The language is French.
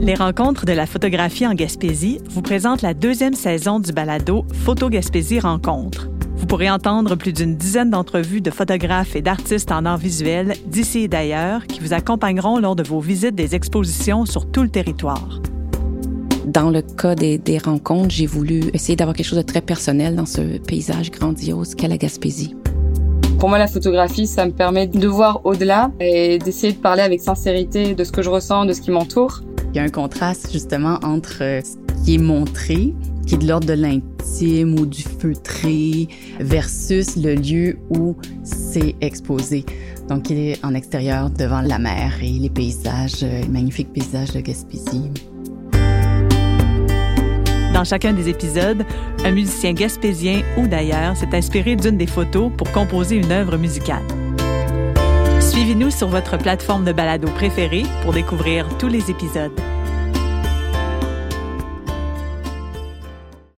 Les rencontres de la photographie en Gaspésie vous présentent la deuxième saison du balado Photo Gaspésie Rencontre. Vous pourrez entendre plus d'une dizaine d'entrevues de photographes et d'artistes en arts visuels d'ici et d'ailleurs qui vous accompagneront lors de vos visites des expositions sur tout le territoire. Dans le cas des, rencontres, j'ai voulu essayer d'avoir quelque chose de très personnel dans ce paysage grandiose qu'est la Gaspésie. Pour moi, la photographie, ça me permet de voir au-delà et d'essayer de parler avec sincérité de ce que je ressens, de ce qui m'entoure. Il y a un contraste justement entre ce qui est montré, qui est de l'ordre de l'intime ou du feutré, versus le lieu où c'est exposé. Donc, il est en extérieur devant la mer et les paysages, les magnifiques paysages de Gaspésie. Dans chacun des épisodes, un musicien gaspésien ou d'ailleurs s'est inspiré d'une des photos pour composer une œuvre musicale. Suivez-nous sur votre plateforme de balado préférée pour découvrir tous les épisodes.